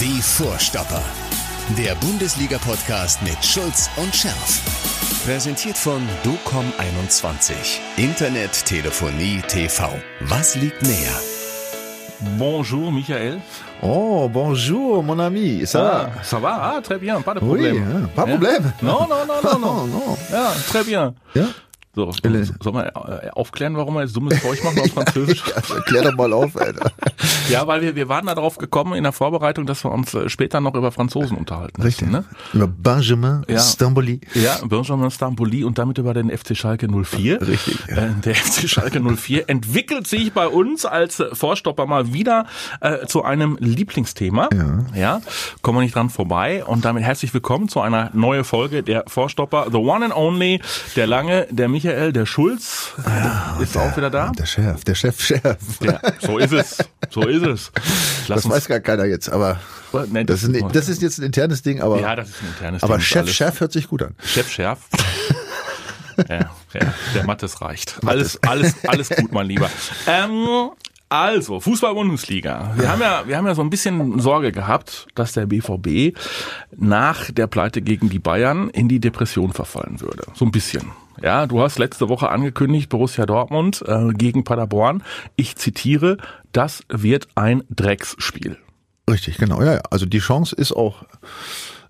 Die Vorstopper. Der Bundesliga-Podcast mit Schulz und Scherf. Präsentiert von DOCOM21. Internet, Telefonie, TV. Was liegt näher? Bonjour Michael. Oh, bonjour mon ami. Ça va? Ah, ça va? Ah, très bien, pas de Oui, problème. hein, pas de problème. Non, non, non, non, non. Oh, non. Ja, très bien. Ja? So, Elle- soll man äh, aufklären, warum wir jetzt dummes Zeug machen auf Französisch? Also, klär doch mal auf, Alter. ja, weil wir, wir waren da drauf gekommen in der Vorbereitung, dass wir uns äh, später noch über Franzosen unterhalten. Richtig, müssen, ne? Über Benjamin Ja. Stamboli. Ja, Benjamin Stambouli und damit über den FC Schalke 04. Richtig, ja. Äh, der FC Schalke 04 entwickelt sich bei uns als äh, Vorstopper mal wieder äh, zu einem Lieblingsthema. Ja. ja, kommen wir nicht dran vorbei. Und damit herzlich willkommen zu einer neuen Folge der Vorstopper. The one and only, der Lange, der Michael, der Schulz ist auch wieder da. Der Chef, der Chef, Chef. Ja, so ist es. So ist es. Lass Das weiß gar keiner jetzt, aber Nee, das ist, ein, das ist jetzt ein internes Ding, aber, ja, das ist ein internes aber Ding, Chef, alles. Chef hört sich gut an. Chef Schärf. ja, ja, der Mattes reicht. Alles, alles, alles gut, mein Lieber. Ähm, also, Fußball-Bundesliga. Wir haben ja, wir haben ja so ein bisschen Sorge gehabt, dass der BVB nach der Pleite gegen die Bayern in die Depression verfallen würde. So ein bisschen. Ja, du hast letzte Woche angekündigt, Borussia Dortmund äh, gegen Paderborn. Ich zitiere, das wird ein Drecksspiel. Richtig, genau. Ja, ja. Also die Chance ist auch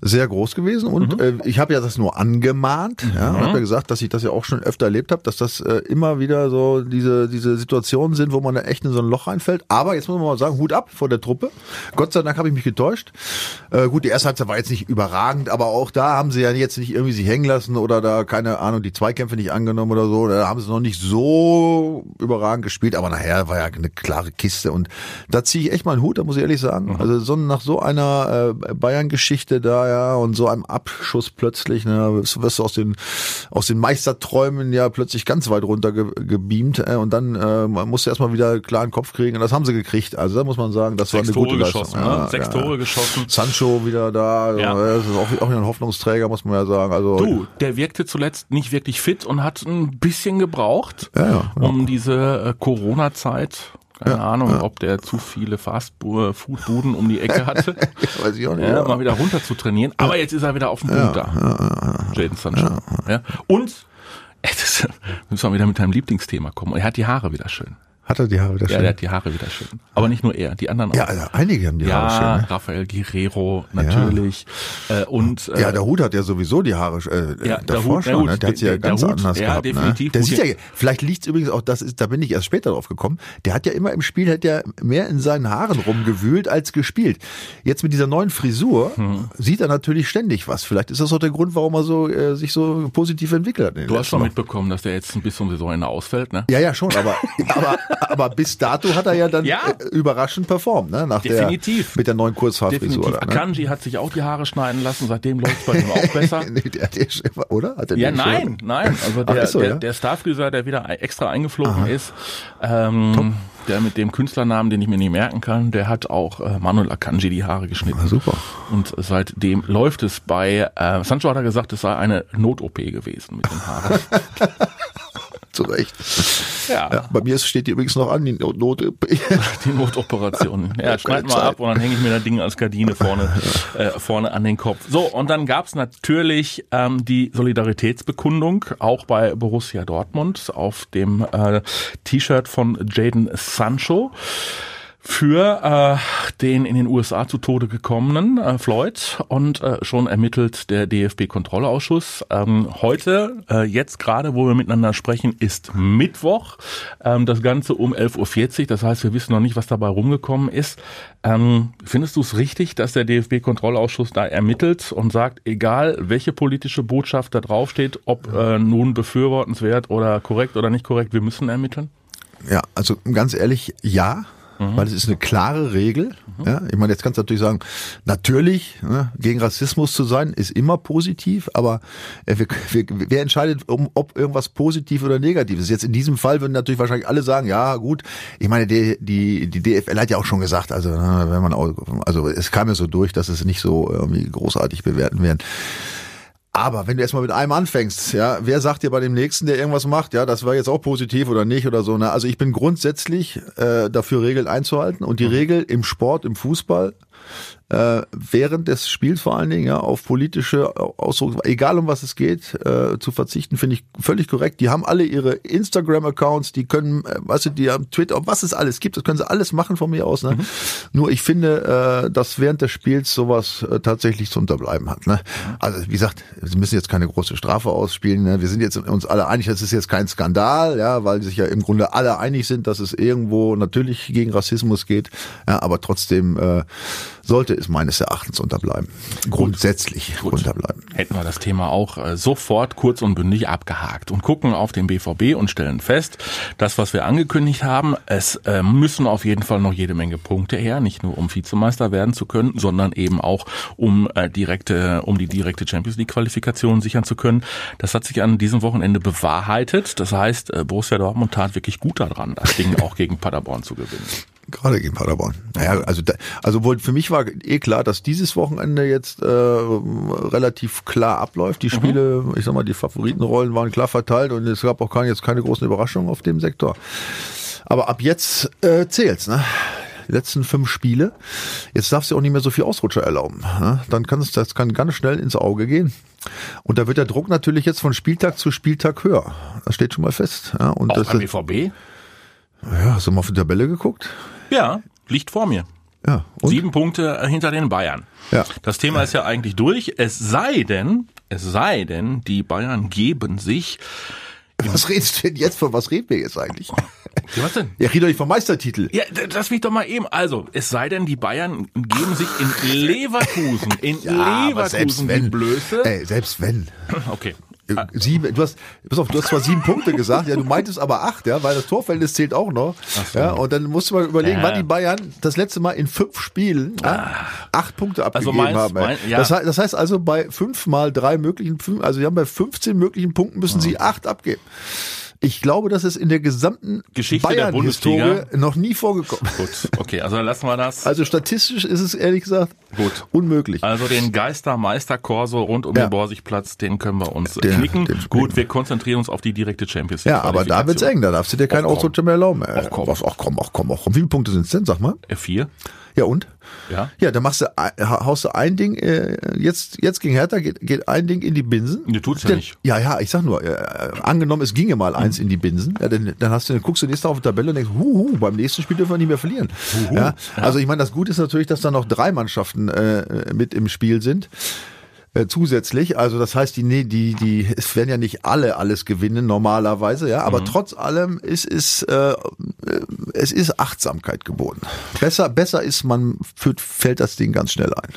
sehr groß gewesen und äh, ich habe ja das nur angemahnt, ja, habe ja gesagt, dass ich das ja auch schon öfter erlebt habe, dass das äh, immer wieder so diese diese Situationen sind, wo man da echt in so ein Loch reinfällt. Aber jetzt muss man mal sagen, Hut ab vor der Truppe. Gott sei Dank habe ich mich getäuscht. Äh, gut, die erste Halbzeit war jetzt nicht überragend, aber auch da haben sie ja jetzt nicht irgendwie sich hängen lassen oder da keine Ahnung die Zweikämpfe nicht angenommen oder so. Da haben sie noch nicht so überragend gespielt, aber nachher war ja eine klare Kiste und da ziehe ich echt mal einen Hut, da muss ich ehrlich sagen. Also so nach so einer äh, Bayern-Geschichte da ja und so einem Abschuss plötzlich, ne, wirst du aus den aus den Meisterträumen ja plötzlich ganz weit runter ge gebeamt äh, und dann äh, man musste erstmal wieder klaren Kopf kriegen und das haben sie gekriegt. Also da muss man sagen, das Sechs war eine Tore gute Leistung. geschossen, ne? Sechs Tore geschossen. Sancho wieder da, Ja. ja. das ist auch, auch wieder ein Hoffnungsträger, muss man ja sagen. Also Du, der wirkte zuletzt nicht wirklich fit und hat ein bisschen gebraucht, Ja, ja, ja. um diese äh, Corona-Zeit, keine Ahnung, ob der zu viele Fast-Food-Buden um die Ecke hatte, weiß ich auch nicht. ja, ja. mal wieder runter zu trainieren. Aber jetzt ist er wieder auf dem Punkt da, Jaden Sancho. Ja. Und, das, müssen wir wieder mit deinem Lieblingsthema kommen. Er hat die Haare wieder schön. Hat er die Haare wieder Ja, schön? der hat die Haare wieder schön. Aber nicht nur er, die anderen auch. Ja, also einige haben die Ja, Haare schön. Ne? Raphael Guerrero natürlich. Äh, und äh, Ja, der Hut hat ja sowieso die Haare äh, Ja, der davor Hut, na schon, ne? Der hat sie ja der- der ganz Hut, anders ja, gehabt. definitiv. Ne? Der Hut sieht ja- ja, vielleicht liegt's übrigens auch, das ist, da bin ich erst später drauf gekommen. Der hat ja immer im Spiel hat ja mehr in seinen Haaren rumgewühlt als gespielt. Jetzt mit dieser neuen Frisur Hm. sieht er natürlich ständig was. Vielleicht ist das auch der Grund, warum er so äh, sich so positiv entwickelt hat. in du hast schon mitbekommen, dass der jetzt ein bisschen Saisonende ausfällt, ne? Ja, ja, schon, aber, aber, aber bis dato hat er ja dann Ja. äh, überraschend performt, ne? Nach Definitiv. Der, mit der neuen Kurzhaarfrisur. Ne? Akanji hat sich auch die Haare schneiden lassen, seitdem läuft es bei ihm auch besser. nee, der, der, oder? Hat er Ja, nein, schon? nein. Also der, so, der, ja? der Starfriseur, der wieder extra eingeflogen ist, ähm, der mit dem Künstlernamen, den ich mir nicht merken kann, der hat auch äh, Manuel Akanji die Haare geschnitten. Ah, super. Und seitdem läuft es bei, äh, Sancho hat er gesagt, es sei eine Not-OP gewesen mit den Haaren. Zu Recht. Ja. Ja, bei mir steht die übrigens noch an, die Not. Not Die Notoperation. Ja, schneid mal ab und dann hänge ich mir das Ding als Gardine vorne, äh, vorne an den Kopf. So, und dann gab's natürlich ähm, die Solidaritätsbekundung, auch bei Borussia Dortmund, auf dem äh, T-Shirt von Jaden Sancho für äh, den in den USA zu Tode gekommenen äh, Floyd und äh, schon ermittelt der DFB-Kontrollausschuss. Ähm, heute, äh, jetzt gerade, wo wir miteinander sprechen, ist Mittwoch. Ähm, das Ganze um 11.40 Uhr. Das heißt, wir wissen noch nicht, was dabei rumgekommen ist. Ähm, findest du es richtig, dass der DFB-Kontrollausschuss da ermittelt und sagt, egal welche politische Botschaft da draufsteht, ob äh, nun befürwortenswert oder korrekt oder nicht korrekt, wir müssen ermitteln? Ja, also ganz ehrlich, ja. Weil es ist eine klare Regel. Ja, ich meine, jetzt kannst du natürlich sagen, natürlich, ne, gegen Rassismus zu sein, ist immer positiv, aber äh, wer, wer, wer entscheidet, um, ob irgendwas positiv oder negativ ist? Jetzt in diesem Fall würden natürlich wahrscheinlich alle sagen, ja gut, ich meine, die, die, die DFL hat ja auch schon gesagt, also ne, wenn man also es kam ja so durch, dass es nicht so irgendwie großartig bewerten werden. Aber wenn du erstmal mit einem anfängst, ja, wer sagt dir bei dem nächsten, der irgendwas macht, ja, das war jetzt auch positiv oder nicht oder so. Ne? Also ich bin grundsätzlich äh, dafür, Regeln einzuhalten. Und die Regel im Sport, im Fußball äh, während des Spiels vor allen Dingen ja auf politische Ausdruck, egal um was es geht, äh, zu verzichten, finde ich völlig korrekt. Die haben alle ihre Instagram-Accounts, die können, äh, weißt du, die haben Twitter, was es alles gibt, das können sie alles machen von mir aus. Ne? Mhm. Nur ich finde, äh, dass während des Spiels sowas äh, tatsächlich zu unterbleiben hat. Ne? Also wie gesagt, sie müssen jetzt keine große Strafe ausspielen. Ne? Wir sind jetzt uns alle einig, das ist jetzt kein Skandal, ja, weil sich ja im Grunde alle einig sind, dass es irgendwo natürlich gegen Rassismus geht. Ja, aber trotzdem äh, sollte es meines Erachtens unterbleiben. Grundsätzlich Gut. unterbleiben. Hätten wir das Thema auch äh, sofort kurz und bündig abgehakt und gucken auf den BVB und stellen fest, das, was wir angekündigt haben, es äh, müssen auf jeden Fall noch jede Menge Punkte her, nicht nur um Vizemeister werden zu können, sondern eben auch um äh, direkte, um die direkte Champions League Qualifikation sichern zu können. Das hat sich an diesem Wochenende bewahrheitet. Das heißt, Borussia Dortmund tat wirklich gut daran, das Ding auch gegen Paderborn zu gewinnen. Gerade gegen Paderborn. Naja, also da, also wohl für mich war eh klar, dass dieses Wochenende jetzt äh, relativ klar abläuft. Die mhm. Spiele, mhm. ich sag mal, die Favoritenrollen waren klar verteilt und es gab auch keine, jetzt keine großen Überraschungen auf dem Sektor. Aber ab jetzt äh, zählt's, ne? Die letzten fünf Spiele. Jetzt darfst du auch nicht mehr so viel Ausrutscher erlauben. Ne? Dann kann es, das kann ganz schnell ins Auge gehen. Und da wird der Druck natürlich jetzt von Spieltag zu Spieltag höher. Das steht schon mal fest. Ja? Und auch das, beim BVB? Ja, hast du mal auf die Tabelle geguckt? Ja, liegt vor mir. Ja, und? Sieben Punkte hinter den Bayern. Ja. Das Thema ist ja eigentlich durch. Es sei denn, es sei denn, die Bayern geben sich was redest du denn jetzt von? Was reden wir jetzt eigentlich? Ja, was denn? Ja, red doch nicht vom Meistertitel. Ja, lass mich doch mal eben. Also, es sei denn, die Bayern geben sich in Leverkusen, in ja, Leverkusen die Blöße. Ey, selbst wenn. Okay. Ah. Sieben, du hast, pass auf, du hast zwar sieben Punkte gesagt, ja, du meintest aber acht, ja, weil das Torverhältnis zählt auch noch. So. Ja, und dann musst du mal überlegen, äh. wann die Bayern das letzte Mal in fünf Spielen ja, ah. acht Punkte also abgegeben also meinst, haben. Mein, ja. das, das, heißt also bei fünf mal drei möglichen, also sie haben bei 15 möglichen Punkten müssen sie acht abgeben. Ich glaube, das ist in der gesamten Geschichte Bayern der Bundesliga noch nie vorgekommen. Gut, okay, also lassen wir das. Also statistisch ist es ehrlich gesagt Gut. unmöglich. Also den Geistermeister-Korso rund um ja. den Borsigplatz, den können wir uns der, knicken. Gut, wir konzentrieren uns auf die direkte Champions League. Ja, aber da wird's eng, da darfst du dir keinen Ausrutscher mehr erlauben. Ach komm, ach komm, ach komm, ach komm. Wie viele Punkte sind's denn, sag mal? Vier. Ja und? Ja. Ja, dann machst du, haust du ein Ding, äh, jetzt, jetzt gegen Hertha geht, geht ein Ding in die Binsen. Du tut's ja nicht. Ja, ja, ich sag nur, äh, angenommen, es ginge mal eins mhm. in die Binsen, ja, dann, dann hast du, dann guckst du nächstes Mal auf die Tabelle und denkst, huhu, beim nächsten Spiel dürfen wir nicht mehr verlieren. Ja, ja, also ich meine, das Gute ist natürlich, dass da noch drei Mannschaften äh, mit im Spiel sind äh, zusätzlich. Also das heißt, die, nee, die, die, es werden ja nicht alle alles gewinnen normalerweise, ja. Aber mhm. trotz allem ist es, äh, es ist Achtsamkeit geboten. Besser, besser ist, man führt, fällt das Ding ganz schnell ein.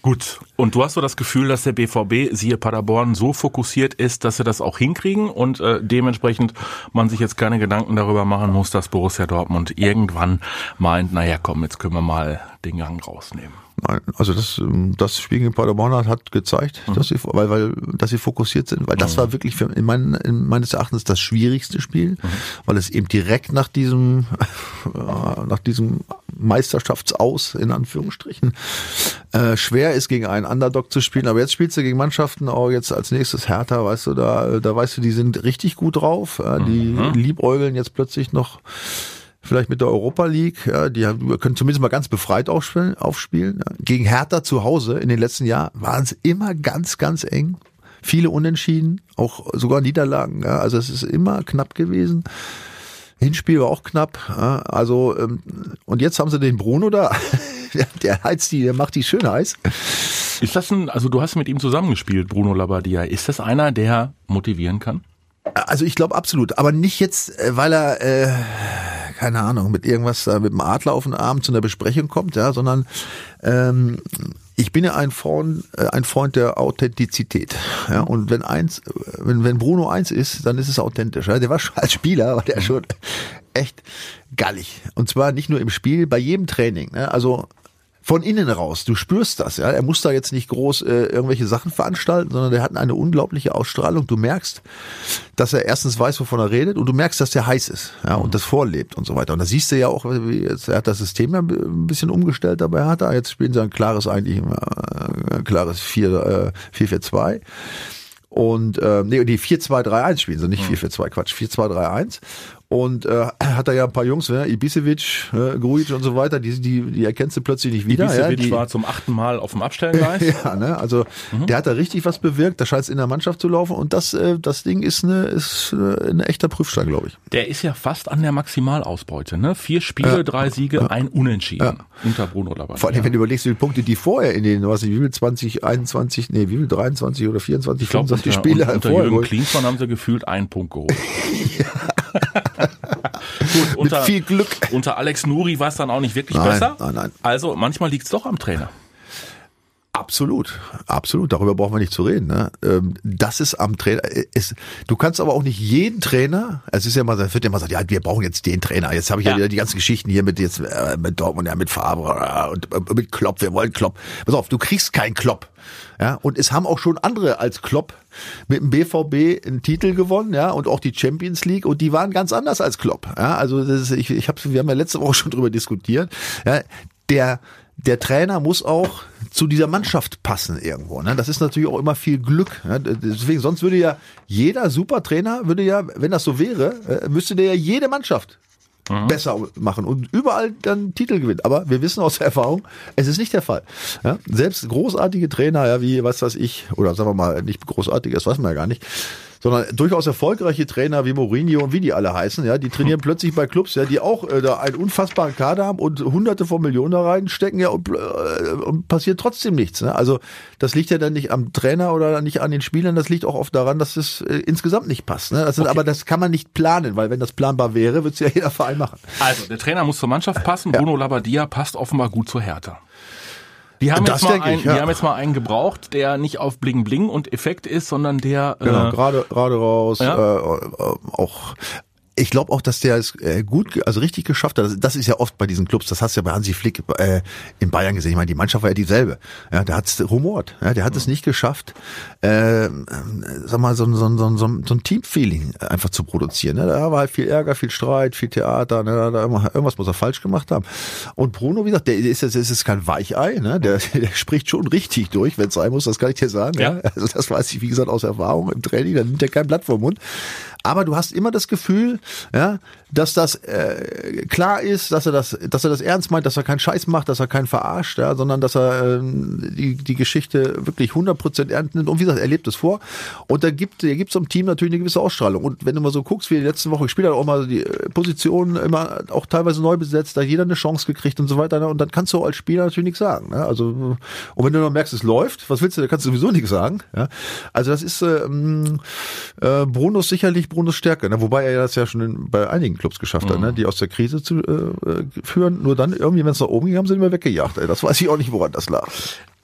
Gut. Und du hast so das Gefühl, dass der BVB, siehe Paderborn, so fokussiert ist, dass sie das auch hinkriegen und äh, dementsprechend man sich jetzt keine Gedanken darüber machen muss, dass Borussia Dortmund irgendwann meint, naja komm, jetzt können wir mal den Gang rausnehmen. Nein, also das, ähm, das Spiel gegen Paderborn hat gezeigt, mhm. dass sie, weil, weil, dass sie fokussiert sind, weil das mhm. war wirklich für, in, mein, in meines Erachtens das schwierigste Spiel, mhm. weil es eben direkt nach diesem, nach diesem Meisterschaftsaus, in Anführungsstrichen, äh, schwer ist, gegen einen Underdog zu spielen. Aber jetzt spielst du gegen Mannschaften, auch jetzt als nächstes Hertha, weißt du, da, da weißt du, die sind richtig gut drauf, äh, die mhm. liebäugeln jetzt plötzlich noch vielleicht mit der Europa League. Ja, die können zumindest mal ganz befreit aufspielen. aufspielen ja. Gegen Hertha zu Hause in den letzten Jahren waren es immer ganz, ganz eng. Viele Unentschieden, auch sogar Niederlagen. Ja. Also es ist immer knapp gewesen. Hinspiel war auch knapp. Ja. Also ähm, und jetzt haben sie den Bruno da. der heizt die, der macht die schön heiß. Ist das ein, also du hast mit ihm zusammengespielt, Bruno Labbadia. Ist das einer, der motivieren kann? Also ich glaube absolut, aber nicht jetzt, äh, weil er äh, keine Ahnung, mit irgendwas äh, mit dem Adler auf den Arm zu einer Besprechung kommt, ja, sondern ähm, ich bin ja ein Freund, äh, ein Freund der Authentizität. Ja, und wenn eins, wenn, wenn Bruno eins ist, dann ist es authentisch. Ja. Der war schon als Spieler, war der schon echt gallig. Und zwar nicht nur im Spiel, bei jedem Training. Ne? Also von innen raus. Du spürst das, ja. Er muss da jetzt nicht groß äh, irgendwelche Sachen veranstalten, sondern der hat eine unglaubliche Ausstrahlung. Du merkst, dass er erstens weiß, wovon er redet, und du merkst, dass er heiß ist, ja, und das vorlebt und so weiter. Und da siehst du ja auch, wie jetzt, er hat das System ja ein bisschen umgestellt, dabei hat er. Jetzt spielen sie ein klares, eigentlich äh, ein klares 4, äh, 4-4-2. Und äh, nee, die 4-2-3-1 spielen sie, nicht 4-4-2, Quatsch, 4-2-3-1. Und äh, hat er ja ein paar Jungs, ne? Ibisevic, äh, Grujic und so weiter, die, die, die erkennst du plötzlich nicht wieder. Ibisevic ja, die, war zum achten Mal auf dem Abstellgleis. ja, ne? Also mhm. der hat da richtig was bewirkt, da scheint es in der Mannschaft zu laufen und das, äh, das Ding ist eine, ist äh, ein echter Prüfstein, glaube ich. Der ist ja fast an der Maximalausbeute, ne? Vier Spiele, äh, drei Siege, ein Unentschieden unter Bruno Labbadia. Vor allem, wenn du überlegst, wie viele Punkte die vorher in den, was ich, wie viel 20, 21, nee, wie viel 23 oder 24, ich glaub, 25 unter, Spiele unter vorher Jürgen Klinsmann haben sie gefühlt einen Punkt geholt. Gut, unter, Mit viel Glück. Unter Alex Nuri war es dann auch nicht wirklich Nein, besser. nein, nein. Also manchmal liegt es doch am Trainer. Absolut, absolut. Darüber brauchen wir nicht zu reden. Ne? Ähm, Das ist am Trainer. Ist, du kannst aber auch nicht jeden Trainer. Es ist ja mal, es wird ja mal gesagt, ja, wir brauchen jetzt den Trainer. Jetzt habe ich ja. Ja. wieder die ganzen Geschichten hier mit jetzt äh, mit Dortmund, ja, mit Faber und äh, mit Klopp. Wir wollen Klopp. Pass auf, du kriegst keinen Klopp. Ja, und es haben auch schon andere als Klopp mit dem BVB einen Titel gewonnen, ja, und auch die Champions League und die waren ganz anders als Klopp. Ja, also das ist, ich, ich habe, wir haben ja letzte Woche schon drüber diskutiert. Ja, der der Trainer muss auch zu dieser Mannschaft passen irgendwo. Ne? Das ist natürlich auch immer viel Glück. Ne? Deswegen, sonst würde ja jeder Supertrainer, würde ja, wenn das so wäre, äh, müsste der ja jede Mannschaft besser machen und überall dann Titel gewinnen. Aber wir wissen aus der Erfahrung, es ist nicht der Fall. Ja? Selbst großartige Trainer, ja, wie was weiß ich, oder sagen wir mal, nicht großartig, das weiß man ja gar nicht, sondern durchaus erfolgreiche Trainer wie Mourinho und wie die alle heißen, ja, die trainieren plötzlich bei Clubs, ja, die auch äh, da einen unfassbaren Kader haben und hunderte von Millionen da reinstecken, ja, und, äh, und passiert trotzdem nichts. Ne? Also das liegt ja dann nicht am Trainer oder nicht an den Spielern, das liegt auch oft daran, dass es äh, insgesamt nicht passt. Ne? Das ist, Aber das kann man nicht planen, weil wenn das planbar wäre, würde es ja jeder Verein machen. Also, der Trainer muss zur Mannschaft passen. Bruno Labbadia passt offenbar gut zur Hertha. Die haben, Das jetzt mal einen, ich, ja. die haben jetzt mal einen gebraucht, der nicht auf Bling Bling und Effekt ist, sondern der Genau, äh, gerade gerade raus, Ja. äh, äh, auch ich glaube auch, dass der es äh, gut, also richtig geschafft hat. Das- ist ja oft bei diesen Clubs. Das hast du ja bei Hansi Flick äh, in Bayern gesehen. Ich meine, die Mannschaft war ja dieselbe. Ja, der hat es rumort. Ja, der hat es nicht geschafft, äh, äh, sag mal, so, ein- so, so, so, so ein Teamfeeling einfach zu produzieren. Ne? Da war halt viel Ärger, viel Streit, viel Theater. Ne? Da, da, irgendwas muss er falsch gemacht haben. Und Bruno, wie gesagt, der ist, das ist kein Weichei. Ne? Der, der spricht schon richtig durch, wenn es sein muss. Das kann ich dir sagen. Ja. Ja. Also das weiß ich, wie gesagt, aus Erfahrung im Training. Da nimmt er kein Blatt vom Mund. Aber du hast immer das Gefühl, ja, dass das äh, klar ist, dass er das, dass er das ernst meint, dass er keinen Scheiß macht, dass er keinen verarscht, ja, sondern dass er ähm, die, die Geschichte wirklich 100% ernst nimmt. Und wie gesagt, er lebt es vor. Und da gibt er gibt so einem Team natürlich eine gewisse Ausstrahlung. Und wenn du mal so guckst, wie die letzten Woche gespielt hat, auch mal die äh, Positionen immer auch teilweise neu besetzt, da jeder eine Chance gekriegt und so weiter. ne? Und dann kannst du als Spieler natürlich nichts sagen. Ne? Also und wenn du noch merkst, es läuft, was willst du? Da kannst du sowieso nichts sagen. Ja? Also das ist ähm, äh, Brunos sicherlich Brunos Stärke, ne? wobei er das ja schon in, bei einigen Clubs geschafft hat, ne? die aus der Krise zu äh, äh, führen. Nur dann irgendwie, wenn es nach oben ging, haben sie immer weggejagt. Ey. Das weiß ich auch nicht, woran das lag.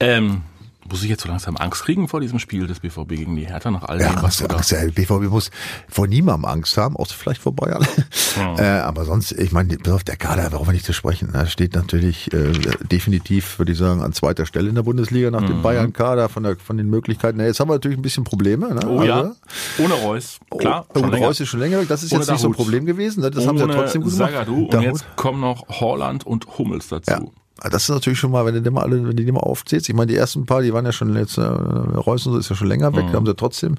ähm, muss ich jetzt so langsam Angst kriegen vor diesem Spiel des BVB gegen die Hertha nach all Ja, dem, was Angst, du Angst, der BVB muss vor niemandem Angst haben, außer vielleicht vor Bayern. äh, aber sonst, ich meine, der Kader, brauchen wir nicht zu sprechen, da steht natürlich äh, definitiv, würde ich sagen, an zweiter Stelle in der Bundesliga nach Mhm. dem Bayern-Kader von, der, von den Möglichkeiten. Ja, jetzt haben wir natürlich ein bisschen Probleme. Ne? Oh ja, Also, ohne Reus, klar. Oh, schon und länger. Reus ist schon länger weg. Das ist Ohne jetzt nicht so ein Dahut. Problem gewesen. Das haben sie ja Ohne trotzdem gut gemacht. Zagadou und Dahut. jetzt kommen noch Holland und Hummels dazu. Ja. Das ist natürlich schon mal, wenn du die mal alle, wenn du die mal aufzählst. Ich meine, die ersten paar, die waren ja schon jetzt, äh, Reus und so ist ja schon länger Mhm. weg, da haben sie trotzdem.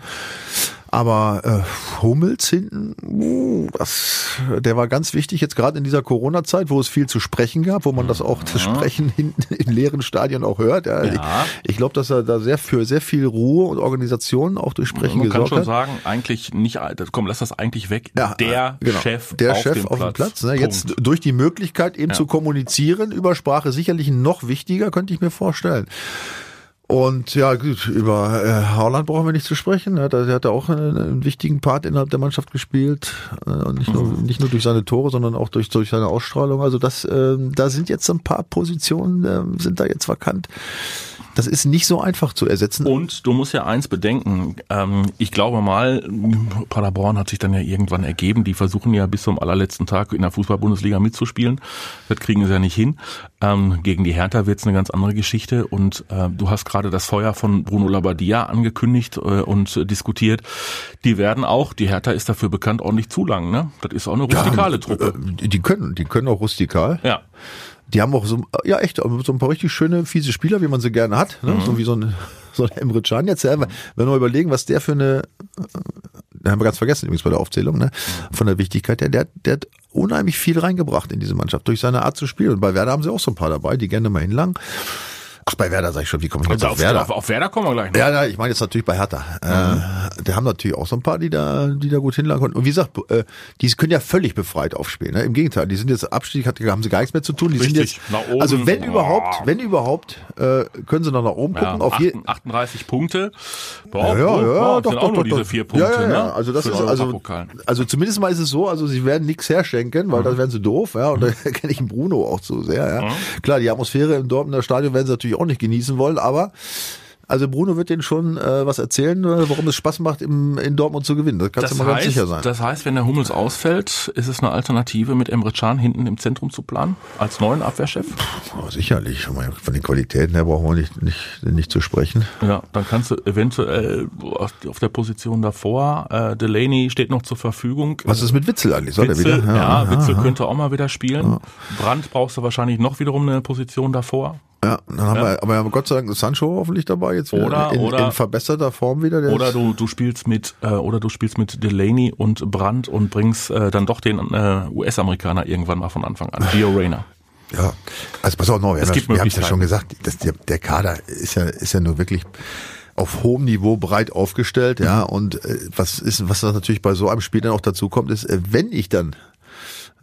Aber äh, Hummels hinten, uh, das, der war ganz wichtig jetzt gerade in dieser Corona-Zeit, wo es viel zu sprechen gab, wo man das auch das Sprechen hinten in leeren Stadien auch hört. Ja, Ja. Ich, ich glaube, dass er da sehr für sehr viel Ruhe und Organisation auch durch Sprechen Man kann gesorgt schon hat. sagen, eigentlich nicht, komm, lass das eigentlich weg. Ja, der genau. Chef, der auf, Chef dem auf dem Platz. Ne? Jetzt durch die Möglichkeit eben zu kommunizieren über Sprache sicherlich noch wichtiger, könnte ich mir vorstellen. Und ja, gut, über äh, Haaland brauchen wir nicht zu sprechen. Ne? Der hat ja auch einen, einen wichtigen Part innerhalb der Mannschaft gespielt. Äh, Und nicht nur, Mhm. nicht nur durch seine Tore, sondern auch durch, durch seine Ausstrahlung. Also das, ähm, da sind jetzt so ein paar Positionen, ähm, sind da jetzt vakant. Das ist nicht so einfach zu ersetzen. Und du musst ja eins bedenken, ähm, ich glaube mal, Paderborn hat sich dann ja irgendwann ergeben, die versuchen ja bis zum allerletzten Tag in der Fußball-Bundesliga mitzuspielen. Das kriegen sie ja nicht hin. Ähm, gegen die Hertha wird's eine ganz andere Geschichte und äh, du hast gerade das Feuer von Bruno Labbadia angekündigt äh, und diskutiert. Die werden auch, die Hertha ist dafür bekannt, ordentlich zu lang. Ne? Das ist auch eine rustikale Truppe. Äh, Die können, die können auch rustikal. Ja. Die haben auch so, ja echt, so ein paar richtig schöne, fiese Spieler, wie man sie gerne hat. Ne? So wie so ein, so ein Emre Can jetzt. Ja, wenn wir mal überlegen, was der für eine, den haben wir ganz vergessen übrigens bei der Aufzählung, ne? Von der Wichtigkeit her, der, der hat unheimlich viel reingebracht in diese Mannschaft durch seine Art zu spielen. Und bei Werder haben sie auch so ein paar dabei, die gerne mal hinlangen. Ach, bei Werder sag ich schon, wie komme ich jetzt Also auf, auf, Werder? auf, auf Werder kommen wir gleich noch. Ja, ja, ich meine jetzt natürlich bei Hertha. Äh, die haben natürlich auch so ein paar, die da, die da gut hinlangen konnten. Und wie gesagt, äh, die können ja völlig befreit aufspielen. Ne? Im Gegenteil, die sind jetzt Abstieg, hat, haben sie gar nichts mehr zu tun. Die sind Richtig, jetzt, nach oben. also wenn überhaupt, wenn überhaupt, äh, können sie noch nach oben Ja, gucken. auf je, 38 Punkte. ja, Boah, ja, ja, boah, doch, sind doch, auch nur doch, diese doch. vier Punkte. Ja, ja, ja. Ne? Also das Für ist also, also zumindest mal ist es so, also sie werden nichts herschenken, weil das wären sie doof, ja. Und da kenne ich Bruno auch zu sehr, ja. Klar, die Atmosphäre im Dortmunder Stadion werden sie natürlich auch nicht genießen wollen, aber also Bruno wird denen schon äh, was erzählen, äh, warum es Spaß macht, im, in Dortmund zu gewinnen. Das kannst Das du mal heißt, ganz sicher sein. das heißt, wenn der Hummels ausfällt, ist es eine Alternative, mit Emre Can hinten im Zentrum zu planen, als neuen Abwehrchef? Oh, sicherlich. Von den Qualitäten her brauchen wir nicht, nicht, nicht zu sprechen. Ja, dann kannst du eventuell auf der Position davor, äh, Delaney steht noch zur Verfügung. Was ist mit Witzel eigentlich? Soll Witzel, er wieder? ja, Witzel könnte auch mal wieder spielen. Brandt brauchst du wahrscheinlich noch wiederum eine Position davor. Ja, dann haben wir, aber wir haben Gott sei Dank Sancho hoffentlich dabei jetzt Oder- in, oder- in verbesserter Form wieder. Der Oder du, du spielst mit äh, oder du spielst mit Delaney und Brandt und bringst äh, dann doch den äh, US-Amerikaner irgendwann mal von Anfang an. Gio Reyna. Ja, also pass auf, noch, wir Es haben gibt ja- wir haben es ja schon gesagt, dass der, der Kader ist ja, ist ja nur wirklich auf hohem Niveau breit aufgestellt, ja, und äh, was ist, was natürlich bei so einem Spiel dann auch dazu kommt, ist, äh, wenn ich dann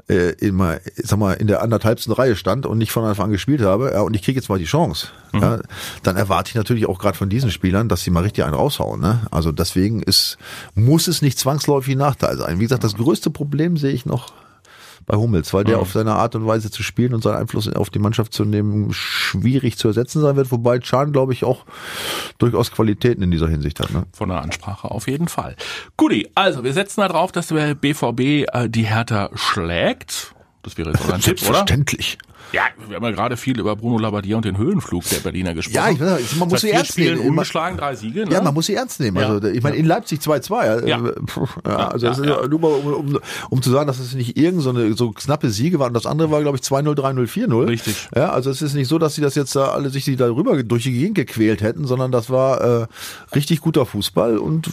äh, immer, sag mal, in der anderthalbsten Reihe stand und nicht von Anfang an gespielt habe, ja, und ich kriege jetzt mal die Chance, ja, dann erwarte ich natürlich auch gerade von diesen Spielern, dass sie mal richtig einen raushauen. Ne? Also deswegen ist, muss es nicht zwangsläufig ein Nachteil sein. Wie gesagt, das größte Problem sehe ich noch bei Hummels, weil der auf seine Art und Weise zu spielen und seinen Einfluss auf die Mannschaft zu nehmen schwierig zu ersetzen sein wird, wobei Chan, glaube ich, auch durchaus Qualitäten in dieser Hinsicht hat. Ne? Von der Ansprache auf jeden Fall. Guti, also wir setzen da drauf, dass der BVB äh, die Hertha schlägt. Das wäre jetzt unser Tipp, oder? Selbstverständlich. Ja, wir haben ja gerade viel über Bruno Labbadia und den Höhenflug der Berliner gesprochen. Ja, ich weiß, man muss sie ernst Spielen nehmen. ungeschlagen, drei Siege. Ne? Ja, man muss sie ernst nehmen. Ja. Also ich meine, in Leipzig 2-2. äh, Ja. Ja, also das ist ja. nur mal, um, um, um zu sagen, dass es nicht irgend so eine so knappe Siege waren. Das andere war, glaube ich, 2-0, 3-0, 4-0. Richtig. Ja, also es ist nicht so, dass sie das jetzt da alle sich da rüber durch die Gegend gequält hätten, sondern das war äh, richtig guter Fußball und äh,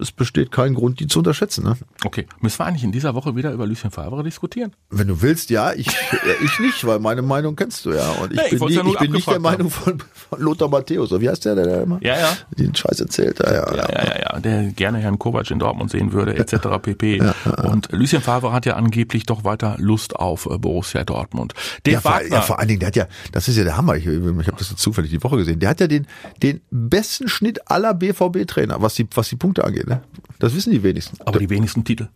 es besteht kein Grund, die zu unterschätzen. Ne? Okay, müssen wir eigentlich in dieser Woche wieder über Lucien Favre diskutieren? Wenn du willst, ja, ich, äh, ich nicht, weil meine Meinung kennst du ja. Und ich Nee, ich bin, wollt's nie, ja ich bin nicht der Meinung von, von Lothar Matthäus. Wie heißt der, der, der immer Ja, ja. den Scheiß erzählt? Ja, ja, Ja, ja, ja, ja, der gerne Herrn Kovac in Dortmund sehen würde, etc. pp. Und Lucien Favre hat ja angeblich doch weiter Lust auf äh, Borussia Dortmund. Der Ja, vor, Wagner, ja, vor allen Dingen, der hat ja, das ist ja der Hammer, ich, ich habe das jetzt zufällig die Woche gesehen, der hat ja den, den besten Schnitt aller BVB-Trainer, was die, was die Punkte angeht. Ne? Das wissen die wenigsten. aber die wenigsten Titel.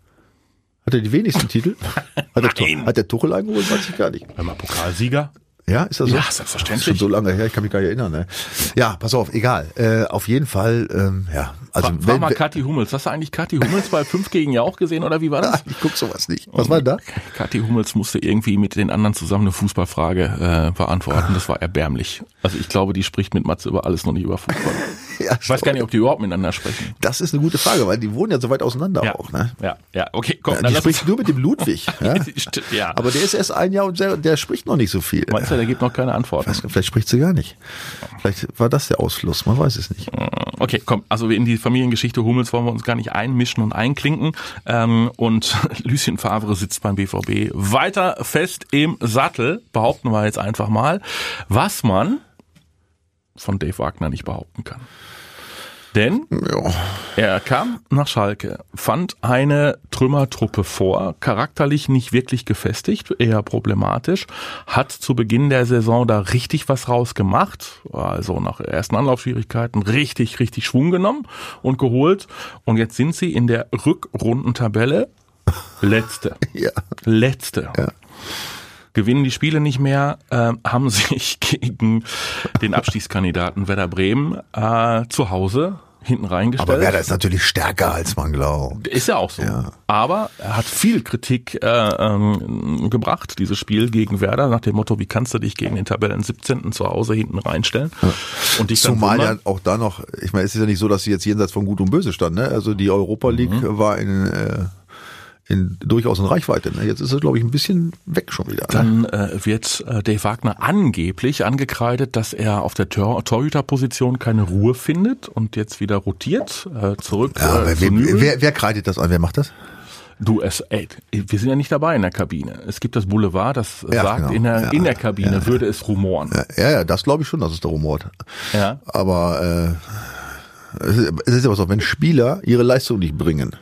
Hat er die wenigsten Titel? Hat der, Nein. hat der Tuchel eingeholt? Weiß ich gar nicht. Wenn man Pokalsieger. Ja, ist das so? Ja, selbstverständlich. Das ist schon so lange her, ich kann mich gar nicht erinnern. Ne? Ja, pass auf, egal. Äh, auf jeden Fall, ähm, ja. Also, Frag, frag mal Kathi Hummels. Hast du eigentlich Kathi Hummels bei 5 gegen ja auch gesehen oder wie war das? ich guck sowas nicht. Was war denn da? Kathi Hummels musste irgendwie mit den anderen zusammen eine Fußballfrage äh, beantworten. Das war erbärmlich. Also ich glaube, die spricht mit Matze über alles, noch nicht über Fußball. Ja, Ich weiß gar nicht, ob die überhaupt miteinander sprechen. Das ist eine gute Frage, weil die wohnen ja so weit auseinander Ja, auch. Ne? ja, ja, okay, komm. Ja, dann die spricht nur mit dem Ludwig. ja? Ja. Aber der ist erst ein Jahr und der, der spricht noch nicht so viel. Meinst du, der gibt noch keine Antworten? Weiß Vielleicht spricht sie gar nicht. Vielleicht war das der Ausfluss, man weiß es nicht. Okay, komm, also in die Familiengeschichte Hummels wollen wir uns gar nicht einmischen und einklinken. Ähm, und Lucien Favre sitzt beim BVB weiter fest im Sattel, behaupten wir jetzt einfach mal, was man von Dave Wagner nicht behaupten kann. Denn Ja. er kam nach Schalke, fand eine Trümmertruppe vor, charakterlich nicht wirklich gefestigt, eher problematisch, hat zu Beginn der Saison da richtig was rausgemacht, also nach ersten Anlaufschwierigkeiten richtig, richtig Schwung genommen und geholt. Und jetzt sind sie in der Rückrundentabelle letzte. Ja. Letzte. Gewinnen die Spiele nicht mehr, äh, haben sich gegen den Abstiegskandidaten Werder Bremen äh, zu Hause hinten reingestellt. Aber Werder ist natürlich stärker, als man glaubt. Ist ja auch so. Aber er hat viel Kritik äh, ähm, gebracht, dieses Spiel gegen Werder, nach dem Motto, wie kannst du dich gegen den Tabellen 17. zu Hause hinten reinstellen? Und dich Zumal ja auch da noch, ich meine, es ist ja nicht so, dass sie jetzt jenseits von Gut und Böse standen. Ne? Also die Europa League Mhm. war in, äh, in, durchaus in Reichweite. Ne? Jetzt ist er, glaube ich, ein bisschen weg schon wieder. Ne? Dann äh, wird äh, Dave Wagner angeblich angekreidet, dass er auf der Tor Torhüterposition keine Ruhe findet und jetzt wieder rotiert, äh, zurück Ja, äh, zu wer, wer, kreidet das an? Wer macht das? Du, es, ey, wir sind ja nicht dabei in der Kabine. Es gibt das Boulevard, das Ja, sagt, genau. in, der, Ja, in der Kabine würde es rumoren. Ja, ja, ja das glaube ich schon, dass es da rumort. Ja. Aber äh, es ist- es ist ja was auch, wenn Spieler ihre Leistung nicht bringen,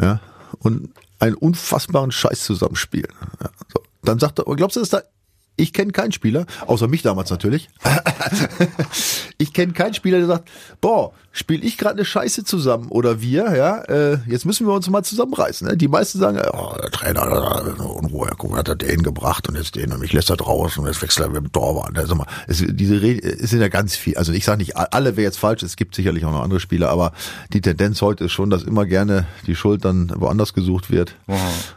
ja, und einen unfassbaren Scheiß zusammenspielen, ja, so, dann sagt er, glaubst du, dass da ich kenne keinen Spieler, außer mich damals natürlich. ich kenne keinen Spieler, der sagt, boah, spiele ich gerade eine Scheiße zusammen oder wir, ja, äh, jetzt müssen wir uns mal zusammenreißen. Ne? Die meisten sagen, oh, der Trainer, da, Unruhe, guck mal, hat er den gebracht und jetzt den und mich lässt er draußen und jetzt wechselt er mit dem Torwart. Also mal, es, diese Rede es sind ja ganz viel. Also ich sage nicht, alle wäre jetzt falsch, es gibt sicherlich auch noch andere Spieler, aber die Tendenz heute ist schon, dass immer gerne die Schuld dann woanders gesucht wird.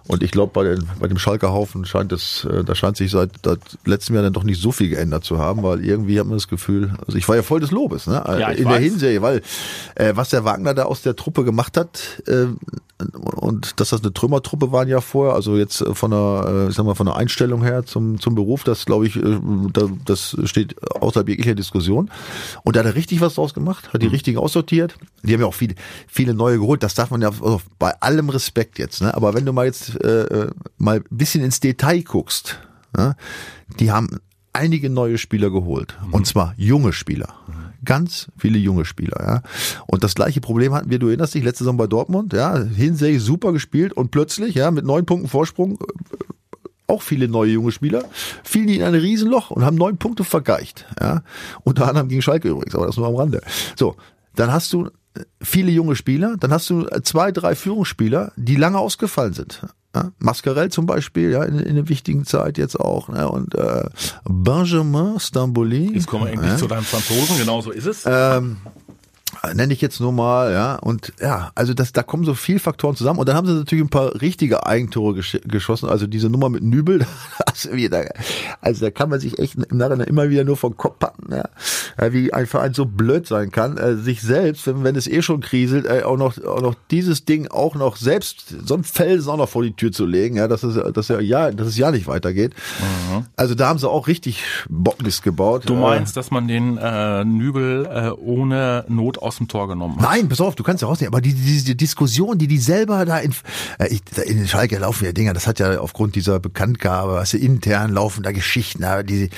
Und ich glaube, bei, den- bei dem Schalker Haufen scheint es, äh, da scheint sich seit, seit letztem Jahr dann doch nicht so viel geändert zu haben, weil irgendwie hat man das Gefühl, also ich war ja voll des Lobes, ne? Ja, in der weiß. Hinserie, weil äh, was der Wagner da aus der Truppe gemacht hat, äh, und dass das eine Trümmertruppe waren ja vorher, also jetzt äh, von der, äh, ich sag mal, von der Einstellung her zum, zum Beruf, das glaube ich, äh, da, das steht außerhalb jeglicher Diskussion. Und da hat er richtig was draus gemacht, hat die richtigen aussortiert. Die haben ja auch viele, viele neue geholt. Das darf man ja also bei allem Respekt jetzt, ne? Aber wenn du mal jetzt äh, mal ein bisschen ins Detail guckst, ja, die haben einige neue Spieler geholt. Und zwar junge Spieler. Ganz viele junge Spieler, ja. Und das gleiche Problem hatten wir, du erinnerst dich, letzte Saison bei Dortmund, ja. Hinsey super gespielt und plötzlich, ja, mit neun Punkten Vorsprung, äh, auch viele neue junge Spieler, fielen die in ein Riesenloch und haben neun Punkte vergeicht, ja. Unter anderem gegen Schalke übrigens, aber das nur am Rande. So. Dann hast du äh, viele junge Spieler, dann hast du äh, zwei, drei Führungsspieler, die lange ausgefallen sind. Ja, Mascarell zum Beispiel, ja, in, in einer wichtigen Zeit jetzt auch. Ne? Und äh, Benjamin Stamboli. Jetzt kommen wir endlich zu deinem Franzosen, genau so ist es. Ähm, nenne ich jetzt nur mal, ja, und ja, also das, da kommen so viele Faktoren zusammen und dann haben sie natürlich ein paar richtige Eigentore gesch geschossen, also diese Nummer mit Nübel, wieder, also da kann man sich echt im Nachhinein immer wieder nur vom Kopf packen, ja, wie ein Verein so blöd sein kann, äh, sich selbst, wenn, wenn es eh schon kriselt, äh, auch noch, auch noch dieses Ding auch noch selbst, so ein Felsen auch noch vor die Tür zu legen, ja, dass es, dass ja, ja, dass es ja nicht weitergeht. Also da haben sie auch richtig Bockmist gebaut. Du Äh, meinst, dass man den äh, Nübel äh, ohne Not aus dem Tor genommen hat? Nein, pass auf, du kannst ja rausnehmen. Aber die, die, diese Diskussion, die die selber da in, äh, ich, in den Schalke laufen ja Dinger, das hat ja aufgrund dieser Bekanntgabe, was intern laufen da Geschichten, die,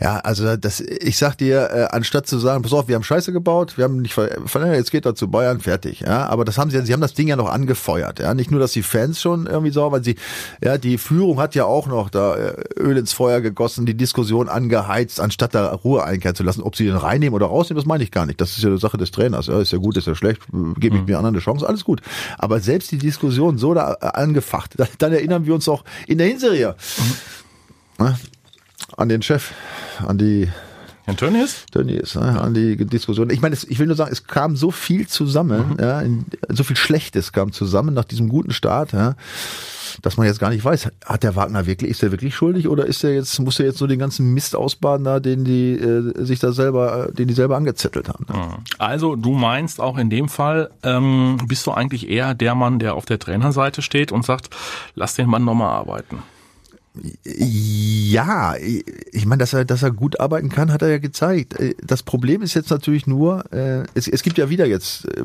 ja, also das, ich sag dir, äh, anstatt zu sagen, pass auf, wir haben Scheiße gebaut, wir haben nicht ver- verlängert, jetzt geht er zu Bayern, fertig, ja, aber das haben sie, sie haben das Ding ja noch angefeuert, ja, nicht nur, dass die Fans schon irgendwie so, weil sie, ja, die Führung hat ja auch noch da äh, Öl ins Feuer gegossen, die Diskussion angeheizt, anstatt da Ruhe einkehren zu lassen, ob sie den reinnehmen oder rausnehmen, das meine ich gar nicht, das ist ja eine Sache des Trainers, ja, ist ja gut, ist ja schlecht, gebe ich mir anderen eine Chance, alles gut, aber selbst die Diskussion so da äh, angefacht, dann, dann erinnern wir uns auch in der Hinserie ne, an den Chef, an die Herrn Tönnies? Tönnies, ne, an die Diskussion. Ich meine, ich will nur sagen, es kam so viel zusammen, ja, in, so viel Schlechtes kam zusammen nach diesem guten Start, ja, dass man jetzt gar nicht weiß, hat der Wagner wirklich, ist er wirklich schuldig oder ist er jetzt, muss er jetzt nur den ganzen Mist ausbaden, da, den die äh, sich da selber, den die selber angezettelt haben. Ne? Also du meinst auch in dem Fall, ähm, bist du eigentlich eher der Mann, der auf der Trainerseite steht und sagt, lass den Mann nochmal arbeiten. Ja, ich meine, dass er, dass er gut arbeiten kann, hat er ja gezeigt. Das Problem ist jetzt natürlich nur, äh, es, es gibt ja wieder jetzt äh,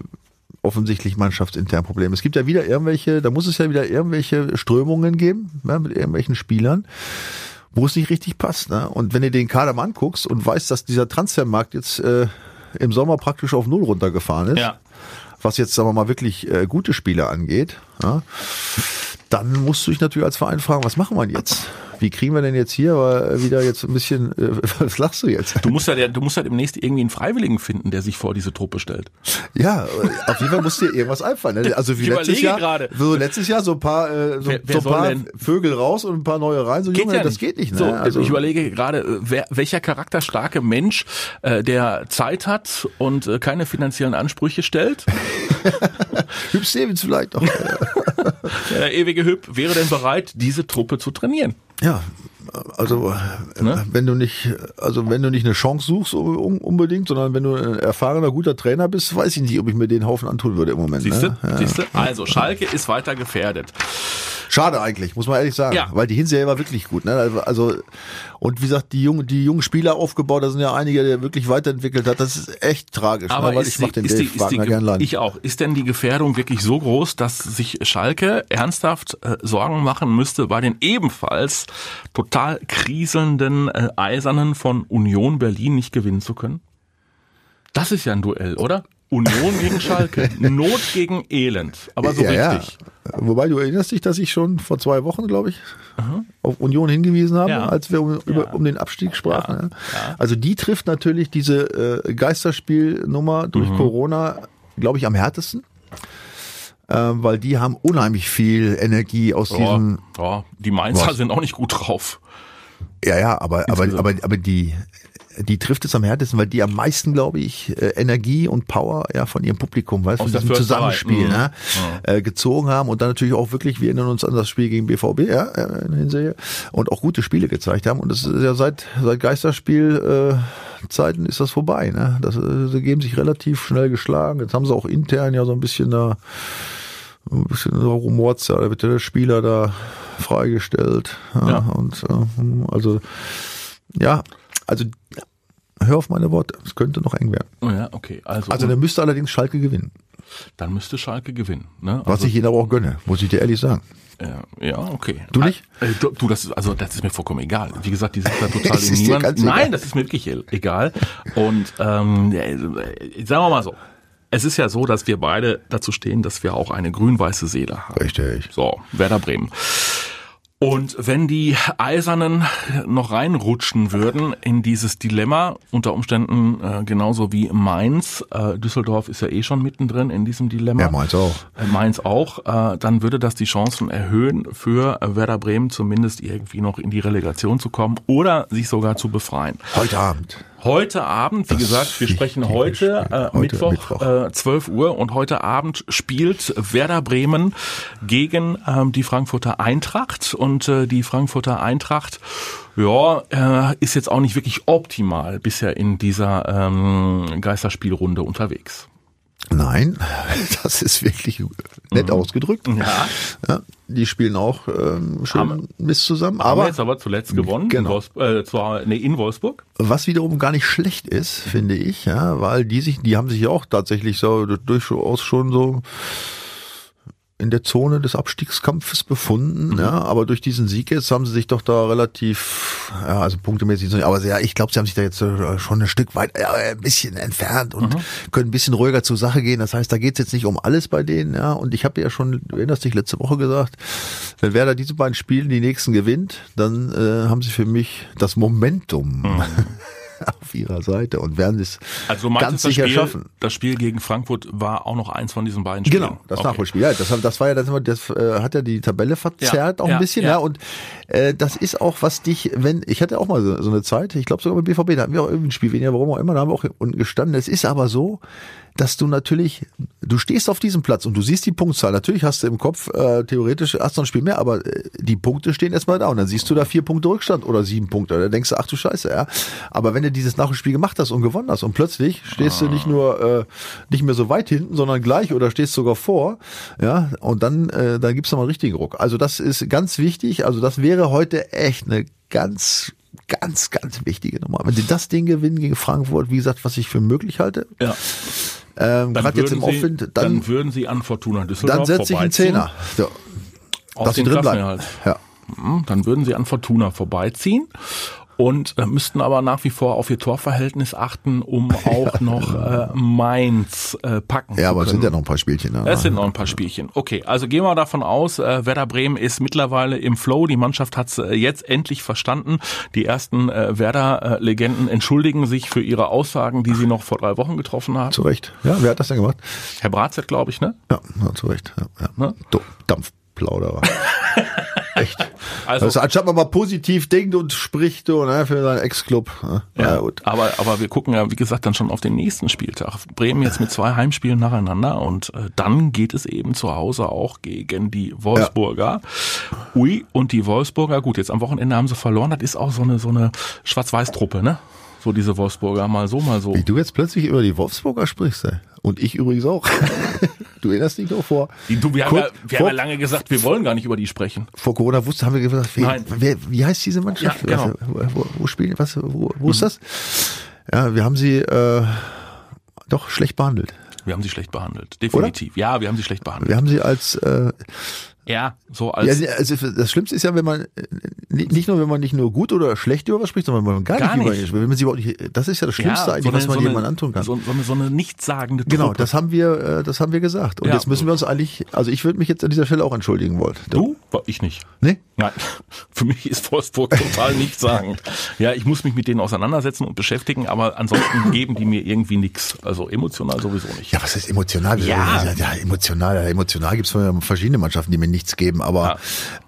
offensichtlich mannschaftsintern Probleme. Es gibt ja wieder irgendwelche, da muss es ja wieder irgendwelche Strömungen geben, ja, mit irgendwelchen Spielern, wo es nicht richtig passt. Ne? Und wenn du den Kader mal anguckst und weißt, dass dieser Transfermarkt jetzt äh, im Sommer praktisch auf Null runtergefahren ist, Ja. Was jetzt, sagen wir mal, wirklich äh, gute Spieler angeht, ja, dann musst du dich natürlich als Verein fragen, was machen wir jetzt? Wie kriegen wir denn jetzt hier wieder jetzt ein bisschen, äh, was lachst du jetzt? Du musst ja, du musst ja demnächst irgendwie einen Freiwilligen finden, der sich vor diese Truppe stellt. Ja, auf jeden Fall muss dir irgendwas einfallen. Ne? Also wie Ich letztes Jahr, gerade. so letztes Jahr so ein paar, äh, so, Wer- wer so ein paar denn? Vögel raus und ein paar neue rein. So Junge, das geht nicht. Ne? So, also, ich überlege gerade, äh, wer, welcher charakterstarke Mensch, äh, der Zeit hat und äh, keine finanziellen Ansprüche stellt, Hüb Stevens vielleicht noch. der ewige Hüb, wäre denn bereit, diese Truppe zu trainieren? Ja, Also ne? wenn du nicht, also wenn du nicht eine Chance suchst unbedingt, sondern wenn du ein erfahrener guter Trainer bist, weiß ich nicht, ob ich mir den Haufen antun würde im Moment. Siehste, ne? ja. siehste. Also Schalke ist weiter gefährdet. Schade eigentlich, muss man ehrlich sagen, ja. weil die Hinserie war wirklich gut. Ne? Also und wie gesagt, die jungen, die jungen Spieler aufgebaut, da sind ja einige, der wirklich weiterentwickelt hat. Das ist echt tragisch. Aber ne? weil ich mache den ist Dave die, Wagner gern leiden. Ich auch. Ist denn die Gefährdung wirklich so groß, dass sich Schalke ernsthaft äh, Sorgen machen müsste, bei den ebenfalls total kriselnden äh, Eisernen von Union Berlin nicht gewinnen zu können? Das ist ja ein Duell, oder? Union gegen Schalke. Not gegen Elend. Aber so ja, richtig. Ja. Wobei du erinnerst dich, dass ich schon vor zwei Wochen, glaube ich, Aha. auf Union hingewiesen habe, ja. als wir um, über, um den Abstieg sprachen. Also die trifft natürlich diese äh, Geisterspielnummer durch mhm. Corona, glaube ich, am härtesten. Äh, weil die haben unheimlich viel Energie aus oh, diesem. Oh, die Mainzer was? sind auch nicht gut drauf. Ja, ja, aber, aber, aber, aber die, die trifft es am härtesten, weil die am meisten, glaube ich, äh, Energie und Power ja von ihrem Publikum, weißt du, von diesem Zusammenspiel, mhm. ne, mhm. äh, gezogen haben und dann natürlich auch wirklich, wir erinnern uns an das Spiel gegen BVB, ja, in der Hinserie, und auch gute Spiele gezeigt haben. Und das ist ja seit, seit Geisterspiel, äh, Zeiten ist das vorbei, ne. Das, äh, sie geben sich relativ schnell geschlagen. Jetzt haben sie auch intern ja so ein bisschen da, ein bisschen so rumorts, da wird der Spieler da freigestellt. Ja, ja. Und äh, also ja, also hör auf meine Worte, es könnte noch eng werden. Oh ja, okay. Also, also der müsste allerdings Schalke gewinnen. Dann müsste Schalke gewinnen. Ne? Was also, ich ihnen aber auch gönne, muss ich dir ehrlich sagen. Ja, ja okay. Du nicht? Äh, du, du, das ist, also das ist mir vollkommen egal. Wie gesagt, die sind da total in niemand. Nein, das ist mir wirklich egal. Und ähm, sagen wir mal so. Es ist ja so, dass wir beide dazu stehen, dass wir auch eine grün-weiße Seele haben. Richtig. So, Werder Bremen. Und wenn die Eisernen noch reinrutschen würden in dieses Dilemma, unter Umständen äh, genauso wie Mainz, äh, Düsseldorf ist ja eh schon mittendrin in diesem Dilemma. Ja, Mainz auch. Äh, Mainz auch, äh, dann würde das die Chancen erhöhen, für Werder Bremen zumindest irgendwie noch in die Relegation zu kommen oder sich sogar zu befreien. Heute Abend heute Abend, wie das gesagt, wir sprechen heute, äh, heute Mittwoch, Mittwoch. Äh, 12 Uhr und heute Abend spielt Werder Bremen gegen ähm, die Frankfurter Eintracht und äh, die Frankfurter Eintracht ja, äh, ist jetzt auch nicht wirklich optimal bisher in dieser ähm, Geisterspielrunde unterwegs. Nein, das ist wirklich nett mhm. ausgedrückt. Ja. ja. Die spielen auch ähm, schön haben, Mist zusammen. Aber haben jetzt aber zuletzt gewonnen genau. in, Wolfsburg, äh, zwar, nee, in Wolfsburg. Was wiederum gar nicht schlecht ist, finde ich, ja, weil die sich, die haben sich ja auch tatsächlich so durchaus schon so in der Zone des Abstiegskampfes befunden, mhm. ja, aber durch diesen Sieg jetzt haben sie sich doch da relativ, ja, also punktemäßig, aber ja, ich glaube, sie haben sich da jetzt äh, schon ein Stück weit, ja, ein bisschen entfernt und mhm. können ein bisschen ruhiger zur Sache gehen. Das heißt, da geht's jetzt nicht um alles bei denen, ja, und ich habe ja schon, du erinnerst dich, letzte Woche gesagt, wenn Werder diese beiden Spiele die nächsten gewinnt, dann äh, haben sie für mich das Momentum. Mhm. auf ihrer Seite und werden es also ganz sicher Spiel, schaffen. Das Spiel gegen Frankfurt war auch noch eins von diesen beiden Spielen. Genau, das okay. Nachholspiel. Ja, das, das war ja das, das äh, hat ja die Tabelle verzerrt ja, auch ein ja, bisschen, ja. ja. Und äh, das ist auch, was dich, wenn ich hatte auch mal so, so eine Zeit, ich glaube sogar mit BVB, da hatten wir auch irgendwie ein Spiel weniger, warum auch immer, da haben wir auch unten gestanden. Es ist aber so, dass du natürlich, du stehst auf diesem Platz und du siehst die Punktzahl. Natürlich hast du im Kopf, äh, theoretisch hast du ein Spiel mehr, aber äh, die Punkte stehen erstmal da und dann siehst du da vier Punkte Rückstand oder sieben Punkte. Da denkst du, ach du Scheiße, ja. Aber wenn du dieses Nachspiel gemacht hast und gewonnen hast und plötzlich stehst ah. du nicht nur äh, nicht mehr so weit hinten, sondern gleich oder stehst sogar vor, ja, und dann, äh, dann gibt's nochmal einen richtigen Ruck. Also das ist ganz wichtig. Also das wäre heute echt eine ganz ganz, ganz wichtige Nummer. Wenn sie das Ding gewinnen gegen Frankfurt, wie gesagt, was ich für möglich halte, ja. Ähm, Gerade jetzt im Sie, Aufwind. Dann, dann, würden Sie an Fortuna Düsseldorf Dann setze ich einen Zehner. Ja. Dass sie drin bleiben. Ja. Hm, dann würden Sie an Fortuna vorbeiziehen und äh, müssten aber nach wie vor auf ihr Torverhältnis achten, um auch ja, noch äh, Mainz äh, packen Ja, aber es sind ja noch ein paar Spielchen. Ne? Es sind noch ein paar Spielchen. Okay, also gehen wir davon aus, äh, Werder Bremen ist mittlerweile im Flow. Die Mannschaft hat es äh, jetzt endlich verstanden. Die ersten äh, Werder-Legenden entschuldigen sich für ihre Aussagen, die sie noch vor drei Wochen getroffen haben. Zu Recht. Ja, wer hat das denn gemacht? Herr Bratzett, glaube ich, ne? Ja, zu Recht. Ja, ja. Ne? Dampfplauderer. Echt. Also, Also, anstatt man mal positiv denkt und spricht so, ne, für seinen Ex-Club. Ne? ja, gut. aber, aber wir gucken ja, wie gesagt, dann schon auf den nächsten Spieltag. Bremen jetzt mit zwei Heimspielen nacheinander und äh, dann geht es eben zu Hause auch gegen die Wolfsburger. Ui, und die Wolfsburger, gut, jetzt am Wochenende haben sie verloren. Das ist auch so eine, so eine Schwarz-Weiß-Truppe, ne? So diese Wolfsburger, mal so, mal so. Wie du jetzt plötzlich über die Wolfsburger sprichst, ey. Und ich übrigens auch. du erinnerst dich noch vor. Die, du, wir haben, Kur- ja, wir vor, haben ja lange gesagt, wir wollen gar nicht über die sprechen. vor Corona wusste, haben wir gesagt, wer, Nein. wer, wie heißt diese Mannschaft? Ja, genau. Wo, wo, wo spielen, was, wo, wo ist das? Ja, wir haben sie äh, doch schlecht behandelt. Wir haben sie schlecht behandelt. Definitiv. Ja, wir haben sie schlecht behandelt. Wir haben sie als äh, Ja, so als. ja, also das Schlimmste ist ja, wenn man äh, nicht nur, wenn man nicht nur gut oder schlecht über was spricht, sondern wenn man gar, Gar nicht über nicht. ihn spricht. Wenn man sie überhaupt nicht, das ist ja das Schlimmste eigentlich, was man jemandem antun kann. So, so eine, so eine nichtssagende Truppe. Genau, das haben wir, äh, das haben wir gesagt. Und Ja. jetzt müssen wir uns eigentlich, also ich würde mich jetzt an dieser Stelle auch entschuldigen wollen. Du? Ich nicht. Nee? Nein, für mich ist Wolfsburg total nichtssagend. Ja, ich muss mich mit denen auseinandersetzen und beschäftigen, aber ansonsten geben die mir irgendwie nichts. Also emotional sowieso nicht. Ja, was ist emotional? Ja. ja emotional. Ja, emotional gibt es verschiedene Mannschaften, die mir nichts geben, aber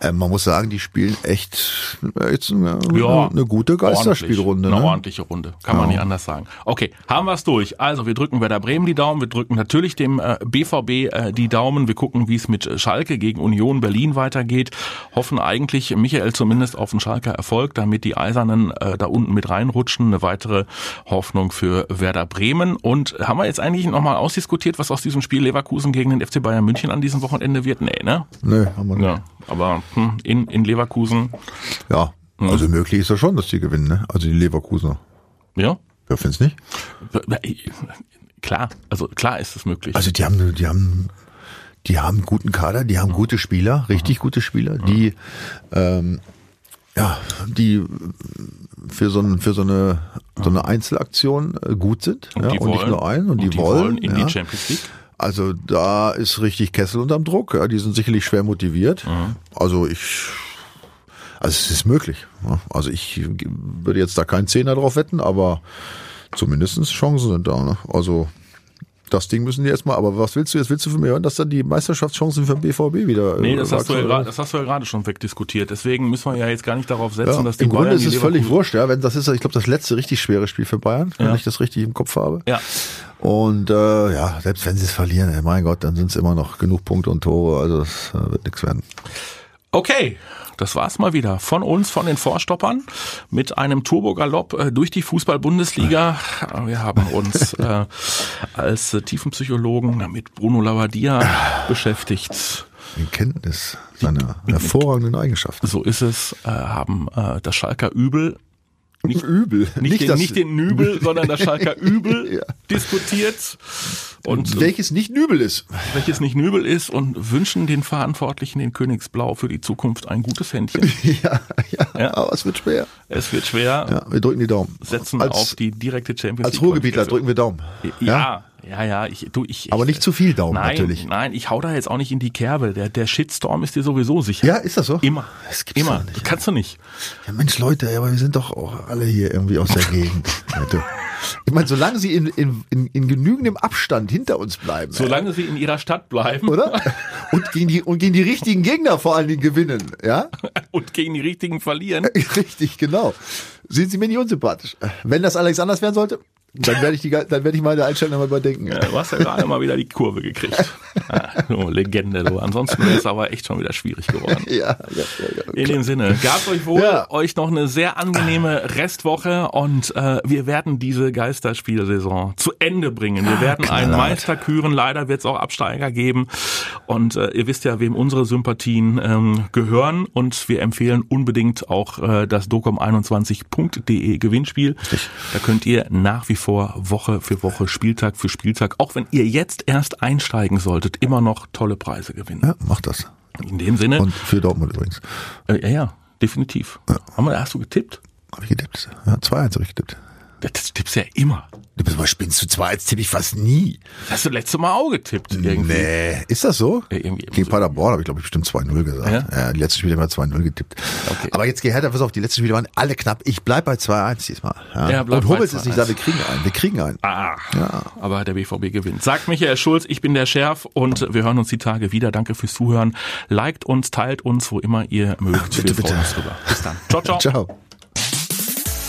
äh, man muss sagen, die spielen echt äh, jetzt eine, Ja, eine gute Geisterspielrunde. Ordentlich. Eine Ne? ordentliche Runde. Kann man nicht anders sagen. Okay, haben wir es durch. Also wir drücken Werder Bremen die Daumen, wir drücken natürlich dem äh, BVB äh, die Daumen, wir gucken, wie es mit Schalke gegen Union Berlin weitergeht. Hoffen eigentlich, Michael zumindest auf einen Schalker Erfolg, damit die Eisernen äh, da unten mit reinrutschen. Eine weitere Hoffnung für Werder Bremen. Und haben wir jetzt eigentlich nochmal ausdiskutiert, was aus diesem Spiel Leverkusen gegen den FC Bayern München an diesem Wochenende wird? Nee, ne? Nö, haben wir nicht. Ja, aber hm, in, in Leverkusen, Ja, also möglich ist ja schon, dass die gewinnen, ne? Also die Leverkusener. ja, Ja, findest nicht? Klar, also klar ist es möglich. Also die haben, die haben, die haben einen guten Kader, die haben gute Spieler, richtig gute Spieler, die, ähm, ja, die für so, ein, für so eine, so eine Einzelaktion äh, gut sind, ja, die und nicht wollen- nur ein, und, und die, wollen, in ja. die Champions League. Also da ist richtig Kessel unterm Druck, ja, die sind sicherlich schwer motiviert. Mhm. Also ich, also es ist möglich. Also ich würde jetzt da keinen Zehner drauf wetten, aber zumindestens Chancen sind da. Ne? Also das Ding müssen die erstmal, aber was willst du jetzt? Willst du von mir hören, dass dann die Meisterschaftschancen für den BVB wieder Nee, äh, das hast, du ja grad, das hast du ja gerade schon wegdiskutiert. Deswegen müssen wir ja jetzt gar nicht darauf setzen, ja, dass die Im Grunde Bayern ist es völlig wurscht, ja, wenn das ist, ich glaube, das letzte richtig schwere Spiel für Bayern, wenn Ja. ich das richtig im Kopf habe. Ja, Und äh, ja, selbst wenn sie es verlieren, ey, mein Gott, dann sind es immer noch genug Punkte und Tore, also das äh, wird nichts werden. okay. Das war's mal wieder von uns, von den Vorstoppern, mit einem Turbogalopp äh, durch die Fußball-Bundesliga. Wir haben uns äh, als äh, Tiefenpsychologen mit Bruno Labbadia beschäftigt. In Kenntnis seiner hervorragenden Eigenschaften. So ist es, äh, haben äh, das Schalker Übel nicht, Übel. nicht, den, das- nicht den Nübel, sondern das Schalker Übel Ja. diskutiert und welches nicht Nübel ist. welches nicht Nübel ist und wünschen den Verantwortlichen in Königsblau für die Zukunft ein gutes Händchen. Ja, ja, Ja. aber es wird schwer. Es wird schwer, Ja, wir drücken die Daumen. setzen als, auf die direkte Champions Als League Ruhrgebietler Qualifikation. drücken wir Daumen. Ja, ja, ja, ich, du, ich, Aber ich, nicht zu viel Daumen nein, natürlich. Nein, ich hau da jetzt auch nicht in die Kerbe. Der, der Shitstorm ist dir sowieso sicher. Ja, ist das so? Immer. Das gibt's Immer. nicht. Kannst du nicht. Ja, Mensch, Leute, aber wir sind doch auch alle hier irgendwie aus der Gegend. Leute. Ich meine, solange sie in, in, in, in genügendem Abstand hinter uns bleiben. Solange sie in ihrer Stadt bleiben oder? Und gegen die und gegen die richtigen Gegner vor allen Dingen gewinnen, ja? und gegen die richtigen verlieren. Richtig, genau. Sind sie mir nicht unsympathisch. Wenn das Alex anders werden sollte, dann werde ich die dann werde ich meine Einstellung nochmal überdenken. Ja, Du hast ja gerade mal wieder die Kurve gekriegt. Ah, Legende, du. Ansonsten wäre es aber echt schon wieder schwierig geworden. Ja, ja, ja. In dem Sinne, gabt euch wohl, Ja. euch noch eine sehr angenehme Restwoche und äh, wir werden diese Geisterspielsaison zu Ende bringen. Wir werden einen knallhart. Meister küren, leider wird es auch Absteiger geben und äh, ihr wisst ja, wem unsere Sympathien ähm, gehören und wir empfehlen unbedingt auch äh, das docom21.de Gewinnspiel. Da könnt ihr nach wie vor Woche für Woche, Spieltag für Spieltag, auch wenn ihr jetzt erst einsteigen solltet, immer noch tolle Preise gewinnen. ja, mach das. In dem Sinne, Und für Dortmund übrigens. äh, ja, ja, definitiv. Haben wir, hast du getippt? Habe ich getippt. Ja, 2-1 habe ich getippt. Das tippst du ja immer. Das was spinnst du? 2-1 tippe ich fast nie. Hast du letzte Mal auch getippt irgendwie? Nee, ist das so? Ja, irgendwie Gegen so. Paderborn habe ich, glaube ich, bestimmt 2-0 gesagt. Ja? Ja? die letzten Spiele haben wir 2-0 getippt. Okay. Aber jetzt geh Hertha, pass auf, die letzten Spiele waren alle knapp. Ich bleib bei 2-1 diesmal. Ja? Ja, bleib Und Hummels ist nicht 2-1. da, wir kriegen einen. Wir kriegen einen. Ah, aber der BVB gewinnt. Sagt Michael Schulz, ich bin der Schärf und wir hören uns die Tage wieder. Danke fürs Zuhören. Liked uns, teilt uns, wo immer ihr mögt. Bitte, wir freuen bitte. uns drüber. Bis dann. Ciao, ciao. Ciao.